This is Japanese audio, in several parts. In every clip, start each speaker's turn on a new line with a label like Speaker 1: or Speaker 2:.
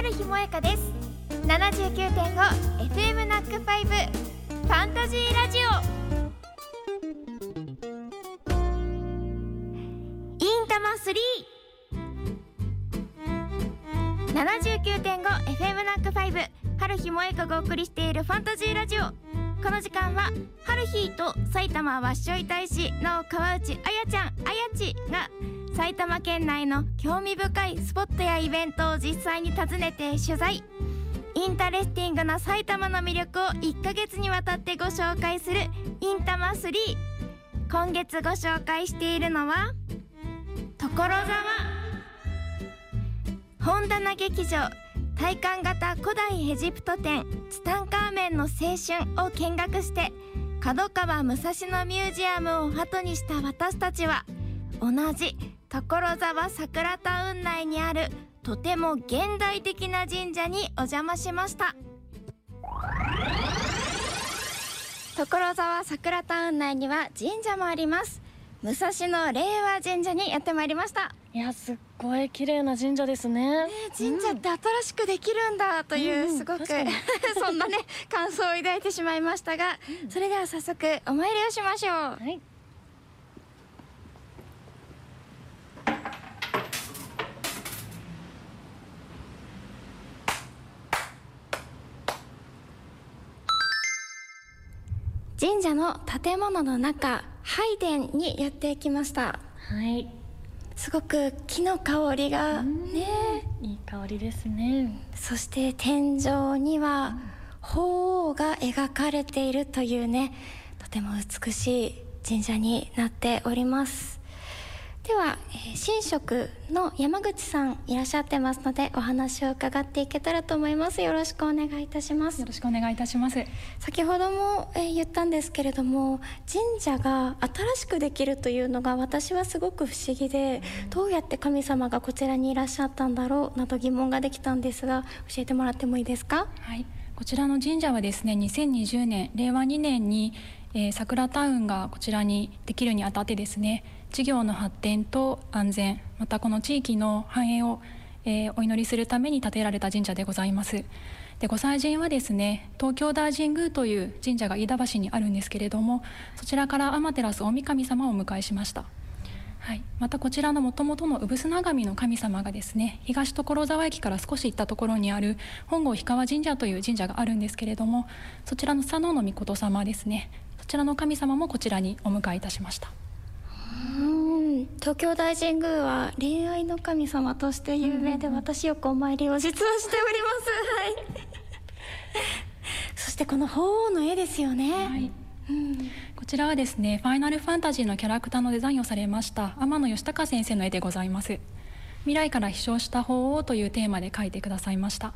Speaker 1: 春日萌香です。79.5FM ナックファイブファンタジーラジオ。インタマ 379.5FM ナックファイブ春日萌香がお送りしているファンタジーラジオ。この時間は春日と埼玉わっしょい大使の川内あやちゃんあやちが埼玉県内の興味深いスポットやイベントを実際に訪ねて取材。 interesting な埼玉の魅力を1ヶ月にわたってご紹介するインタマ3今月ご紹介しているのは所沢。本棚劇場。体感型古代エジプト展ツタンカーメンの青春を見学して角川武蔵野ミュージアムを後にした私たちは同じ所沢桜タウン内にあるとても現代的な神社にお邪魔しました。所沢桜タウン内には神社もあります。武蔵野令和神社にやってまいりました。
Speaker 2: いやすっごい綺麗な神社ですね。
Speaker 1: ね神社って新しくできるんだという、
Speaker 2: うん
Speaker 1: すごく、
Speaker 2: 確かに
Speaker 1: そんなね感想を抱いてしまいましたが、それでは早速お参りをしましょう
Speaker 2: はい。
Speaker 1: 神社の建物の中拝殿にやってきました
Speaker 2: はい。
Speaker 1: すごく木の香りがね。
Speaker 2: いい香りですね。
Speaker 1: そして天井には鳳凰が描かれているというねとても美しい神社になっておりますでは、えー神職の山口さんいらっしゃってますのでお話を伺っていけたらと思います。よろしくお願いいたします。
Speaker 3: よろしくお願いいたします。
Speaker 1: 先ほども、えー言ったんですけれども神社が新しくできるというのが私はすごく不思議でどうやって神様がこちらにいらっしゃったんだろうなど疑問ができたんですが教えてもらってもいいですか？
Speaker 3: はい、こちらの神社はですね、2020年令和2年に、えー、桜タウンがこちらにできるにあたってですね、事業の発展と安全、またこの地域の繁栄を、えーお祈りするために建てられた神社でございます。で御祭神はですね東京大神宮という神社が飯田橋にあるんですけれどもそちらから天照大神様をお迎えしました。はい、またこちらのもともとの産砂神の神様がですね東所沢駅から少し行ったところにある本郷氷川神社という神社があるんですけれどもそちらの佐野の御様ですねそちらの神様もこちらにお迎えいたしました。
Speaker 1: 東京大神宮は恋愛の神様として有名で、私よくお参りを実はしております。はい。そしてこの鳳凰の絵ですよね、
Speaker 3: はい。
Speaker 1: うん。
Speaker 3: こちらはですねファイナルファンタジーのキャラクターのデザインをされました天野義高先生の絵でございます。未来から飛翔した鳳凰というテーマで描いてくださいました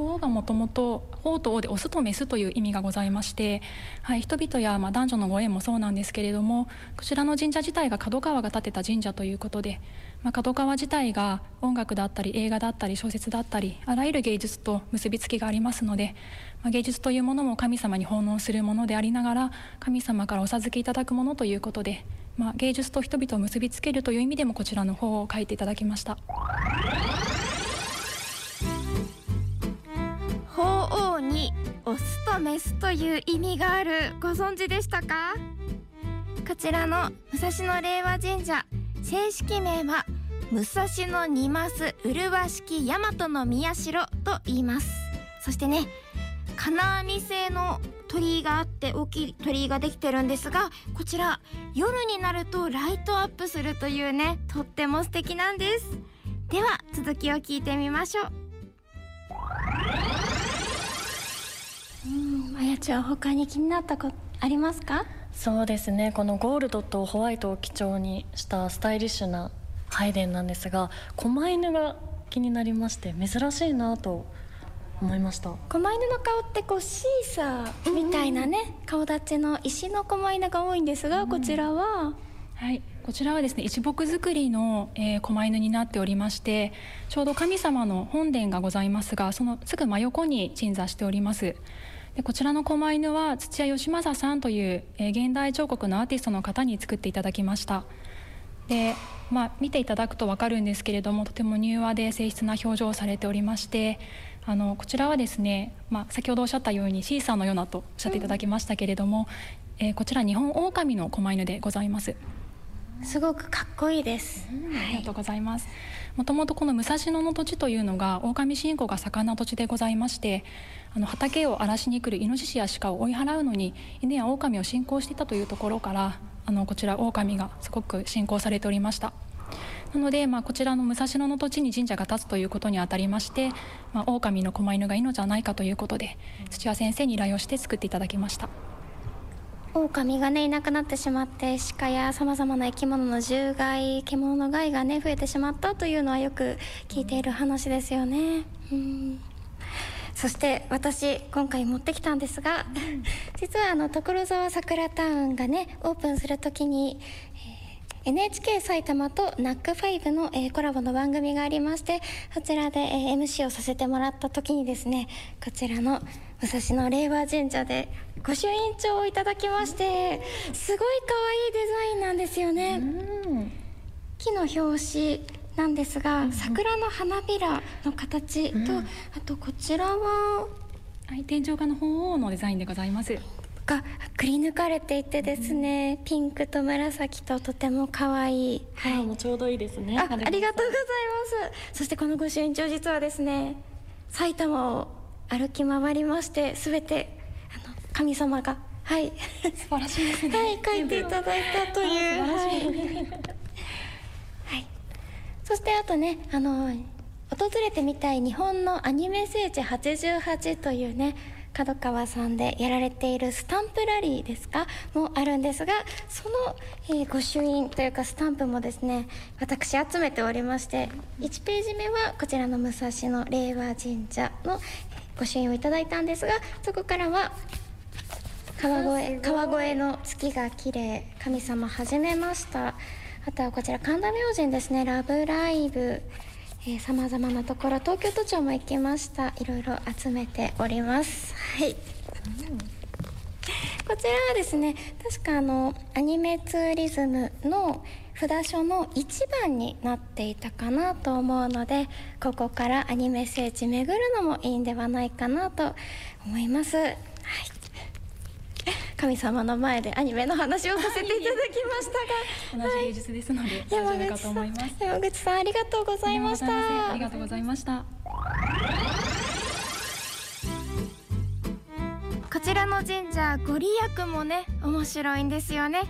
Speaker 3: 鳳凰がもともと鳳と王でオスとメスという意味がございまして、はい、人々やまあ男女のご縁もそうなんですけれどもこちらの神社自体が角川が建てた神社ということで、まあ、角川自体が音楽だったり映画だったり小説だったりあらゆる芸術と結びつきがありますので、まあ、芸術というものも神様に奉納するものでありながら神様からお授けいただくものということで、まあ、芸術と人々を結びつけるという意味でもこちらの方を書いていただきました。
Speaker 1: メスという意味があるご存知でしたか？こちらの武蔵野令和神社正式名は武蔵野二増麗式大和の宮代と言います。そしてね金網製の鳥居があって大きい鳥居ができてるんですがこちら夜になるとライトアップするというねとっても素敵なんです。では続きを聞いてみましょう。ちゃん他に気になったことありますか？
Speaker 2: そうですね。このゴールドとホワイトを基調にしたスタイリッシュな拝殿なんですが、狛犬が気になりまして珍しいなと思いました。
Speaker 1: 狛犬の顔ってこうシーサーみたいなね、顔立ちの石の狛犬が多いんですが、こちらは？
Speaker 3: はい、こちらはですね一木造りの、えー、狛犬になっておりましてちょうど神様の本殿がございますがそのすぐ真横に鎮座しておりますでこちらの狛犬は土屋義正さんという、え現代彫刻のアーティストの方に作っていただきましたでまあ、見ていただくと分かるんですけれどもとても柔和で静質な表情をされておりましてあのこちらはですね、まあ、先ほどおっしゃったようにシーサーのようなとおっしゃっていただきましたけれども、うん、えー、こちら日本狼の狛犬でございます。
Speaker 1: すごくかっこいいです、
Speaker 3: うん、ありがとうございます。もともとこの武蔵野の土地というのが狼信仰が盛んな土地でございましてあの畑を荒らしに来るイノシシや鹿を追い払うのに犬や狼を信仰していたというところからあのこちら狼がすごく信仰されておりました。なので、まあ、こちらの武蔵野の土地に神社が建つということにあたりまして、まあ、狼の狛犬がいいのじゃないかということで土屋先生に依頼をして作っていただきました
Speaker 1: 狼がねいなくなってしまって鹿やさまざまな生き物の獣害獣の害がね増えてしまったというのはよく聞いている話ですよね。うんそして私今回持ってきたんですが、実はあの所沢桜タウンがねオープンする時に、えー、NHK 埼玉と NAC5 の、えー、コラボの番組がありましてそちらで、えー、MC をさせてもらった時にですねこちらの武蔵野令和神社で御朱印帳をいただきましてすごい可愛いデザインなんですよね。木の表紙なんですが、うん、桜の花びらの形と、うん、あとこちらは、
Speaker 3: はい、天井画の鳳凰のデザインでございます
Speaker 1: がくり抜かれていてですね、うん、ピンクと紫ととても可愛い。
Speaker 2: はい、もうちょうどいいですね。
Speaker 1: あありがとうございます。そしてこの御朱印帳実はですね埼玉を歩き回りまして全てあの神様がはい。
Speaker 3: 素晴らしいですね。
Speaker 1: はい書いていただいたという、はい。そしてあとねあの訪れてみたい日本のアニメ聖地88というね角川さんでやられているスタンプラリーですか？もあるんですがその、えー、御朱印というかスタンプもですね私集めておりまして1ページ目はこちらの武蔵野令和神社の御朱印をいただいたんですがそこからは川越川越の月が綺麗神様始めました。あとはこちら神田明神ですねラブライブさまざまなところ東京都庁も行きました。いろいろ集めております。はい、うん、こちらはですね確かあのアニメツーリズムの札所の1番になっていたかなと思うのでここからアニメ聖地巡るのもいいんではないかなと思います。はい神様の前でアニメの話をさせていただきました
Speaker 3: が。同じ芸術ですので、大丈夫かと思います。
Speaker 1: 山口さんありがとうございました。
Speaker 3: ありがとうございました。
Speaker 1: こちらの神社ご利益もね面白いんですよね。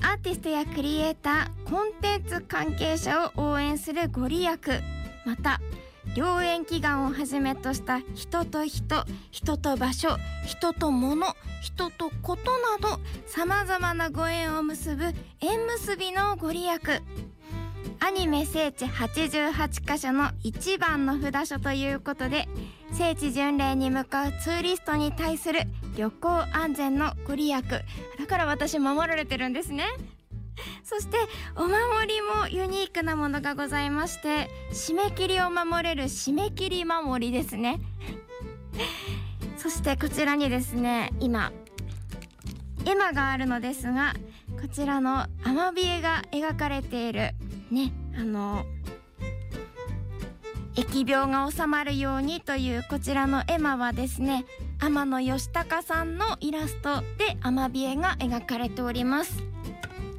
Speaker 1: アーティストやクリエイターコンテンツ関係者を応援するご利益また良縁祈願をはじめとした人と人人と場所人と物人とことなどさまざまなご縁を結ぶ縁結びのご利益。アニメ聖地88カ所の一番の札所ということで聖地巡礼に向かうツーリストに対する旅行安全のご利益。だから私守られてるんですね。そしてお守りもユニークなものがございまして締め切りを守れる締め切り守りですね。そしてこちらにですね今絵馬があるのですがこちらのアマビエが描かれているねあの疫病が収まるようにというこちらの絵馬はですね天野義孝さんのイラストでアマビエが描かれております。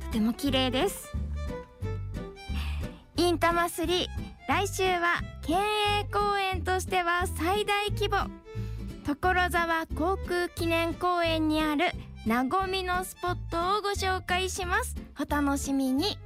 Speaker 1: ても綺麗です。インタマスリ来週は県営公園としては最大規模。所沢航空記念公園にある和みのスポットをご紹介します。お楽しみに。